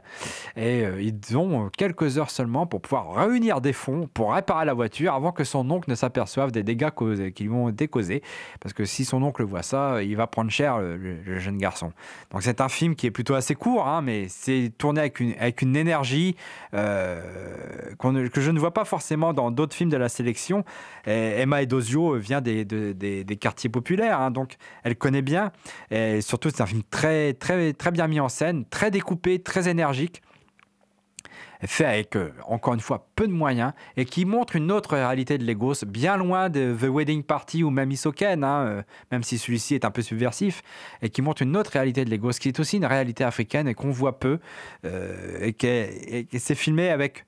Et ils ont quelques heures seulement pour pouvoir réunir des fonds pour réparer la voiture avant que son oncle ne s'aperçoive des dégâts causés- qu'ils vont décauser. Parce que si son oncle voit ça, il va prendre cher le, le- jeune garçon. Donc c'est un film qui est plutôt assez court, hein, mais c'est tourné avec une, énergie euh, que je ne vois pas forcément dans d'autres films de la sélection. Et Emma Edozio vient des, de- des, des quartiers populaires, hein, donc elle connaît bien. Et surtout, c'est un film très, très bien mis en scène, très découpé, très énergique fait avec, euh, encore une fois, peu de moyens, et qui montre une autre réalité de Lagos, bien loin de The Wedding Party ou même Isoken, hein, euh, même si celui-ci est un peu subversif, et qui montre une autre réalité de Lagos, qui est aussi une réalité africaine et qu'on voit peu, euh, et qui c'est filmé avec,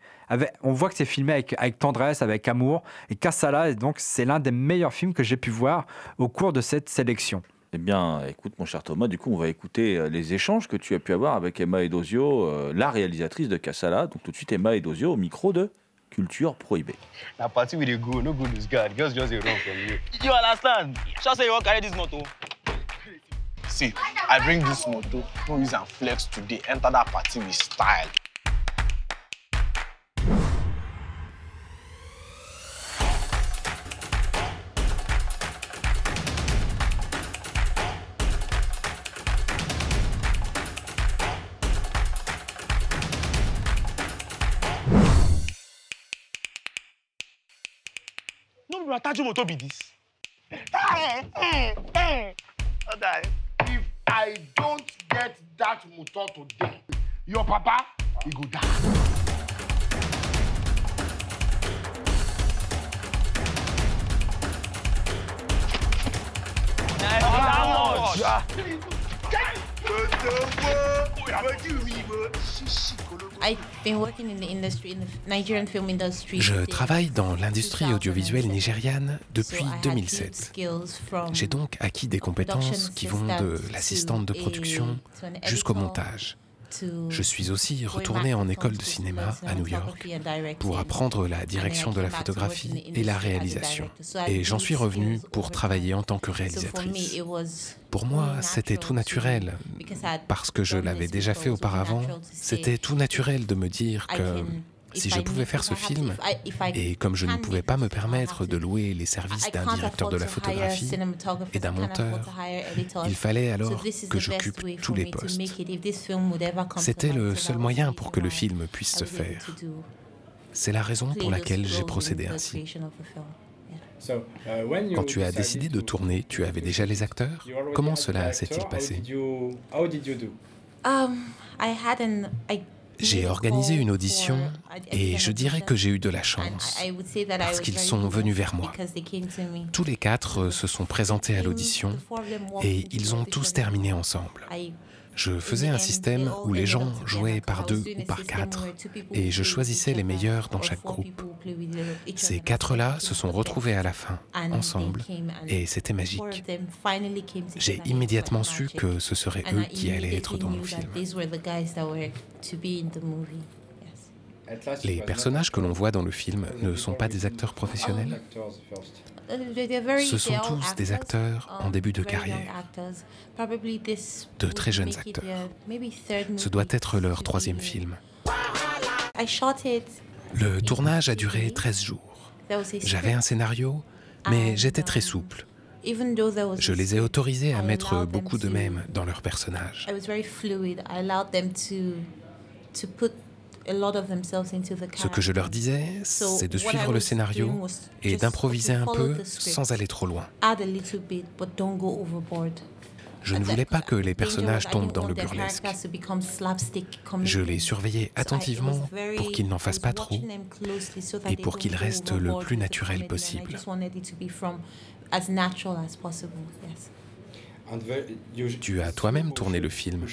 On voit que c'est filmé avec, avec tendresse, avec amour, et Kassala, donc, c'est l'un des meilleurs films que j'ai pu voir au cours de cette sélection. Eh bien, écoute, mon cher Thomas, du coup, on va écouter euh, les échanges que tu as pu avoir avec Emma Edozio, euh, la réalisatrice de Kassala. Donc, tout de suite, Emma Edozio au micro de Culture Prohibée. Na party we dey go, no go lose guard. Girls just run from you. You understand? Sure say you wan carry this motor. See, I bring this motor, no use am flex today, enter that party with style. No be Ataju motor be this. If I don't get that motor today, your papa, he go die. How much? I've Je travaille dans l'industrie audiovisuelle nigériane depuis So I had 2007. skills from J'ai donc acquis des compétences qui vont de assistant l'assistante de production jusqu'au montage. Je suis aussi retourné en école de cinéma à New York pour apprendre la direction de la photographie et la réalisation. Et j'en suis revenu pour travailler en tant que réalisatrice. Pour moi, c'était tout naturel, parce que je l'avais déjà fait auparavant. C'était tout naturel de me dire que si je pouvais faire ce film, et comme je ne pouvais pas me permettre de louer les services d'un directeur de la photographie et d'un monteur, il fallait So alors que j'occupe tous les postes. C'était le seul moyen pour que le film puisse se faire. C'est la raison pour laquelle j'ai procédé ainsi. uh, when you Quand tu as decided décidé de to- tourner, tu avais déjà les acteurs? Comment had cela s'est-il passé? J'ai organisé une audition et je dirais que j'ai eu de la chance parce qu'ils sont venus vers moi. Tous les quatre euh, se sont présentés à l'audition et ils ont tous terminé ensemble. Je faisais un système où les gens jouaient par deux ou par quatre et je choisissais les meilleurs dans chaque groupe. Ces quatre-là se sont retrouvés à la fin, ensemble, et c'était magique. J'ai immédiatement su que ce seraient eux qui allaient être dans mon film. Les personnages que l'on voit dans le film ne sont pas des acteurs professionnels Ce sont tous des acteurs en début de carrière, de très jeunes acteurs. Ce doit être leur troisième film. Le tournage a duré 13 jours. J'avais un scénario, mais j'étais très souple. Je les ai autorisés à mettre beaucoup d'eux-mêmes dans leurs personnages. Ce que je leur disais, c'est de suivre le scénario et d'improviser un peu sans aller trop loin. Je ne voulais pas que les personnages tombent dans le burlesque. Je les surveillais attentivement pour qu'ils n'en fassent pas trop et pour qu'ils restent le plus naturel possible. Tu as toi-même tourné le film.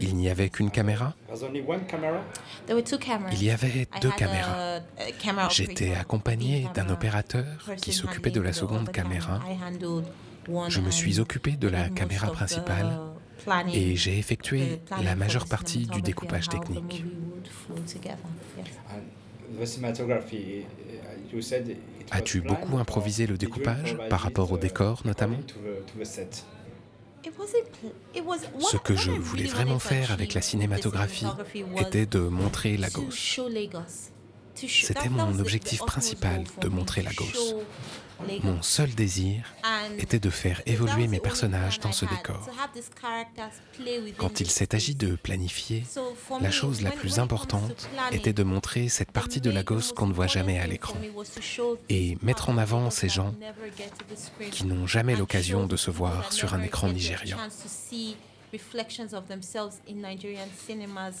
Il n'y avait qu'une caméra. Il y avait deux caméras. J'étais accompagné d'un opérateur qui s'occupait de la seconde caméra. Je me suis occupé de la caméra principale et j'ai effectué la majeure partie du découpage technique. As-tu beaucoup improvisé le découpage par rapport au décor notamment? Ce que je voulais vraiment faire avec la cinématographie était de montrer Lagos. C'était mon objectif principal de montrer Lagos. Mon seul désir était de faire évoluer mes personnages dans ce décor. Quand il s'est agi de planifier, la chose la plus importante était de montrer cette partie de Lagos qu'on ne voit jamais à l'écran et mettre en avant ces gens qui n'ont jamais l'occasion de se voir sur un écran nigérian.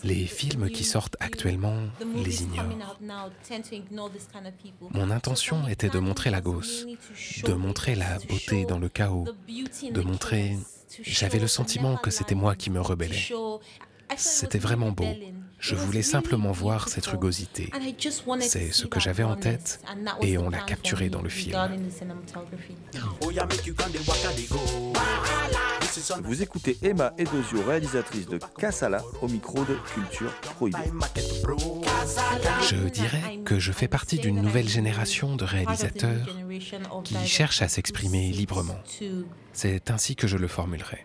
Les films qui sortent actuellement les ignorent. Mon intention était de montrer la gosse, de montrer la beauté dans le chaos, de montrer... J'avais le sentiment que c'était moi qui me rebellais. C'était vraiment beau. Je voulais simplement voir cette rugosité. C'est ce que j'avais en tête et on l'a capturé dans le film. Vous écoutez Emma Edozio, réalisatrice de Kassala, au micro de Culture Prohibée. Je dirais que je fais partie d'une nouvelle génération de réalisateurs qui cherchent à s'exprimer librement. C'est ainsi que je le formulerai.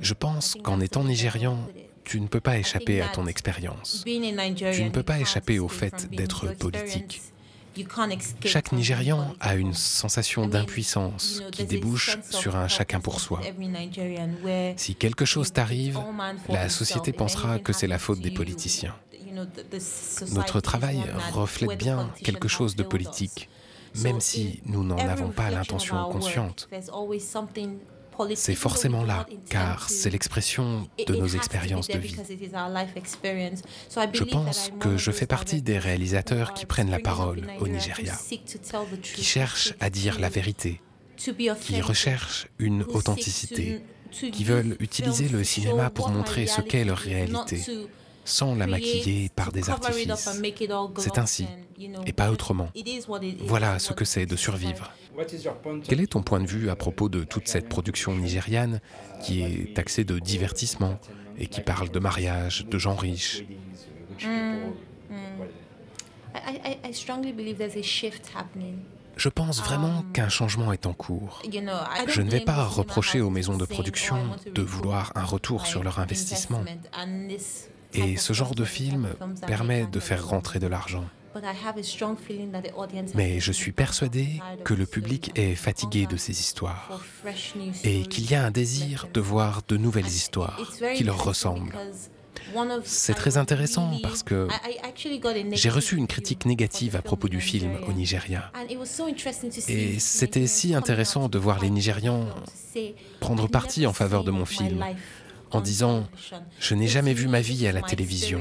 Je pense qu'en étant nigérian, tu ne peux pas échapper à ton expérience. Tu ne peux pas échapper au fait d'être politique. Chaque Nigérian a une sensation d'impuissance qui débouche sur un chacun pour soi. Si quelque chose t'arrive, la société pensera que c'est la faute des politiciens. Notre travail reflète bien quelque chose de politique, même si nous n'en avons pas l'intention consciente. C'est forcément là, car c'est l'expression de nos expériences de vie. Je pense que je fais partie des réalisateurs qui prennent la parole au Nigeria, qui cherchent à dire la vérité, qui recherchent une authenticité, qui veulent utiliser le cinéma pour montrer ce qu'est leur réalité, sans la maquiller par des artifices. C'est ainsi, et pas autrement. Voilà ce que c'est de survivre. Quel est ton point de vue à propos de toute cette production nigériane qui est taxée de divertissement et qui parle de mariage, de gens riches? Je pense vraiment qu'un changement est en cours. Je ne vais pas reprocher aux maisons de production de vouloir un retour sur leur investissement. Et ce genre de film permet de faire rentrer de l'argent. Mais je suis persuadé que le public est fatigué de ces histoires et qu'il y a un désir de voir de nouvelles histoires qui leur ressemblent. C'est très intéressant parce que j'ai reçu une critique négative à propos du film au Nigeria. Et c'était si intéressant de voir les Nigérians prendre parti en faveur de mon film en disant ⁇ Je n'ai jamais vu ma vie à la télévision.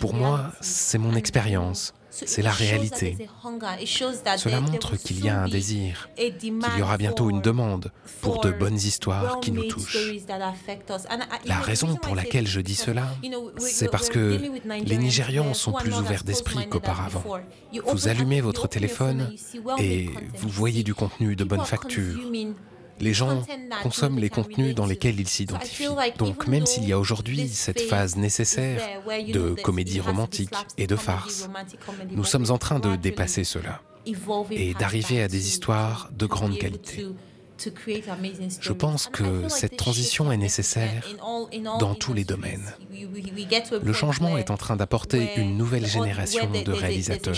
Pour moi, c'est mon expérience, c'est la réalité. Cela montre qu'il y a un désir, qu'il y aura bientôt une demande pour de bonnes histoires qui nous touchent. La raison pour laquelle je dis cela, c'est parce que les Nigérians sont plus ouverts d'esprit qu'auparavant. Vous allumez votre téléphone et vous voyez du contenu de bonne facture les gens consomment les contenus dans lesquels ils s'identifient. Donc même s'il y a aujourd'hui cette phase nécessaire de comédie romantique et de farce, nous sommes en train de dépasser cela et d'arriver à des histoires de grande qualité. Je pense que cette transition est nécessaire dans tous les domaines. Le changement est en train d'apporter une nouvelle génération de réalisateurs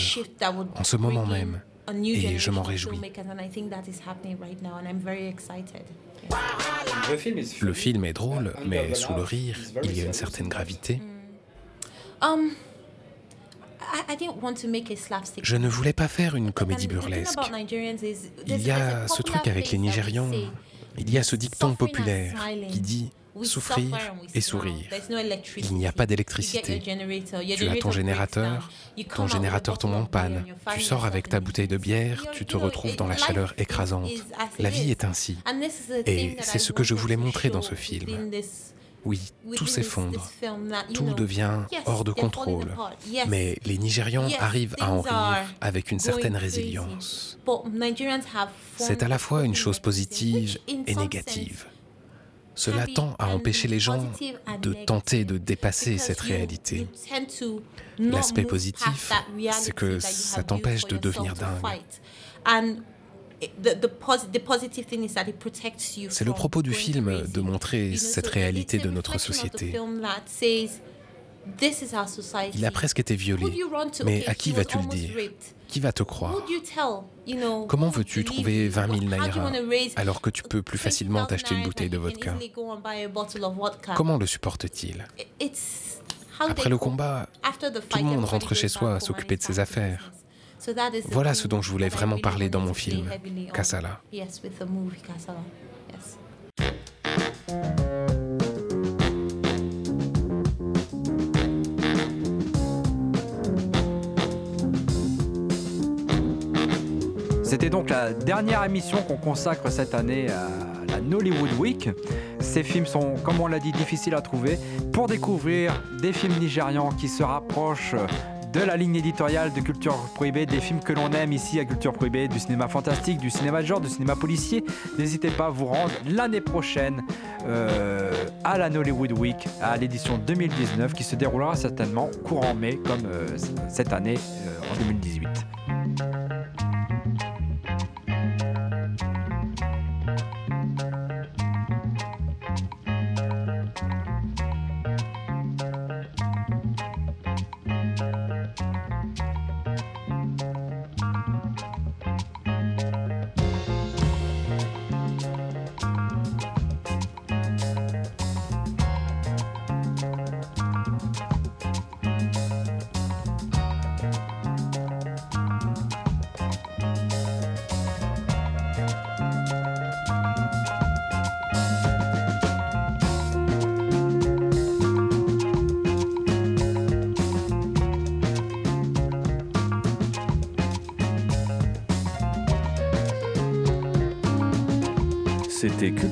en ce moment même. Et je m'en réjouis. Le film est drôle, mais sous le rire, il y a une certaine gravité. Um, je ne voulais pas faire une comédie burlesque. Il y a ce truc avec les Nigérians, il y a ce dicton populaire qui dit souffrir et sourire. Il n'y a pas d'électricité. Tu as ton générateur, ton générateur tombe en panne. Tu sors avec ta bouteille de bière, tu te retrouves dans la chaleur écrasante. La vie est ainsi. Et c'est ce que je voulais montrer dans ce film. Oui, tout s'effondre. Tout devient hors de contrôle. Mais les Nigérians arrivent à en rire avec une certaine résilience. C'est à la fois une chose positive et négative. Cela tend à empêcher les gens de tenter de dépasser cette réalité. L'aspect positif, c'est que ça t'empêche de devenir dingue. C'est le propos du film de montrer cette réalité de notre société. Il a presque été violé. Mais à qui vas-tu le dire? Qui va te croire? Comment veux-tu trouver 20 000 naira alors que tu peux plus facilement t'acheter une bouteille de vodka? Comment le supporte-t-il? Après le combat, tout le monde rentre chez soi à s'occuper de ses affaires. Voilà ce dont je voulais vraiment parler dans mon film, Kassala. C'était donc la dernière émission qu'on consacre cette année à la Nollywood Week. Ces films sont, comme on l'a dit, difficiles à trouver. Pour découvrir des films nigérians qui se rapprochent de la ligne éditoriale de Culture Prohibée, des films que l'on aime ici à Culture Prohibée, du cinéma fantastique, du cinéma de genre, du cinéma policier. N'hésitez pas à vous rendre l'année prochaine euh, à la Nollywood Week, à l'édition 2019, qui se déroulera certainement courant mai, comme euh, cette année euh, en 2018.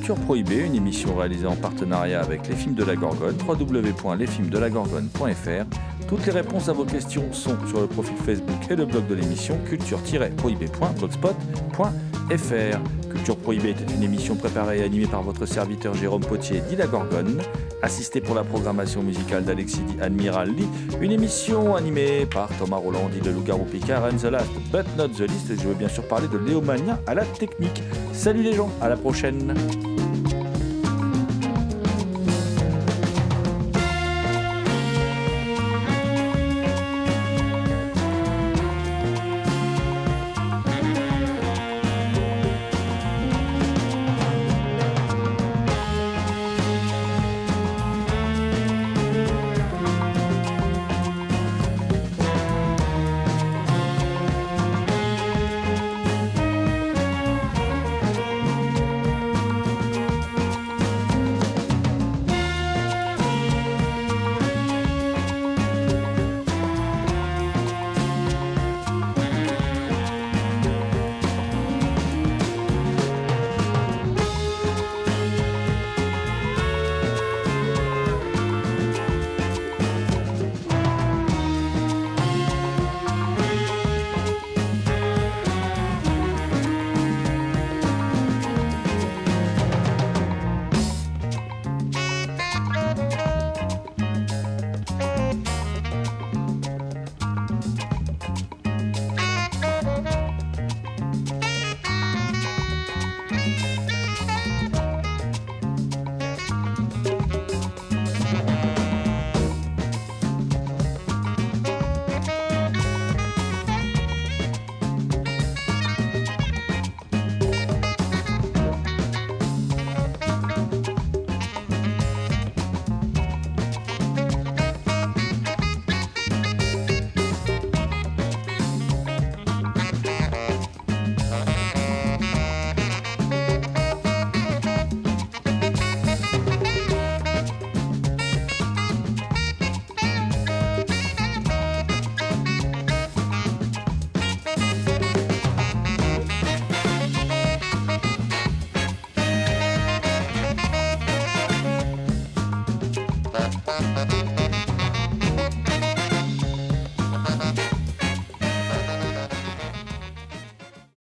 Culture Prohibée, une émission réalisée en partenariat avec les films de la Gorgone, www.lesfilmsdelagorgone.fr. Toutes les réponses à vos questions sont sur le profil Facebook et le blog de l'émission culture-prohibée.blogspot.fr. Culture Prohibée était une émission préparée et animée par votre serviteur Jérôme Potier dit la Gorgone, assisté pour la programmation musicale d'Alexis dit Admiral Lee, une émission animée par Thomas Roland dit le loup-garou Picard and the last but not the least. Je veux bien sûr parler de Léomania à la technique. Salut les gens, à la prochaine.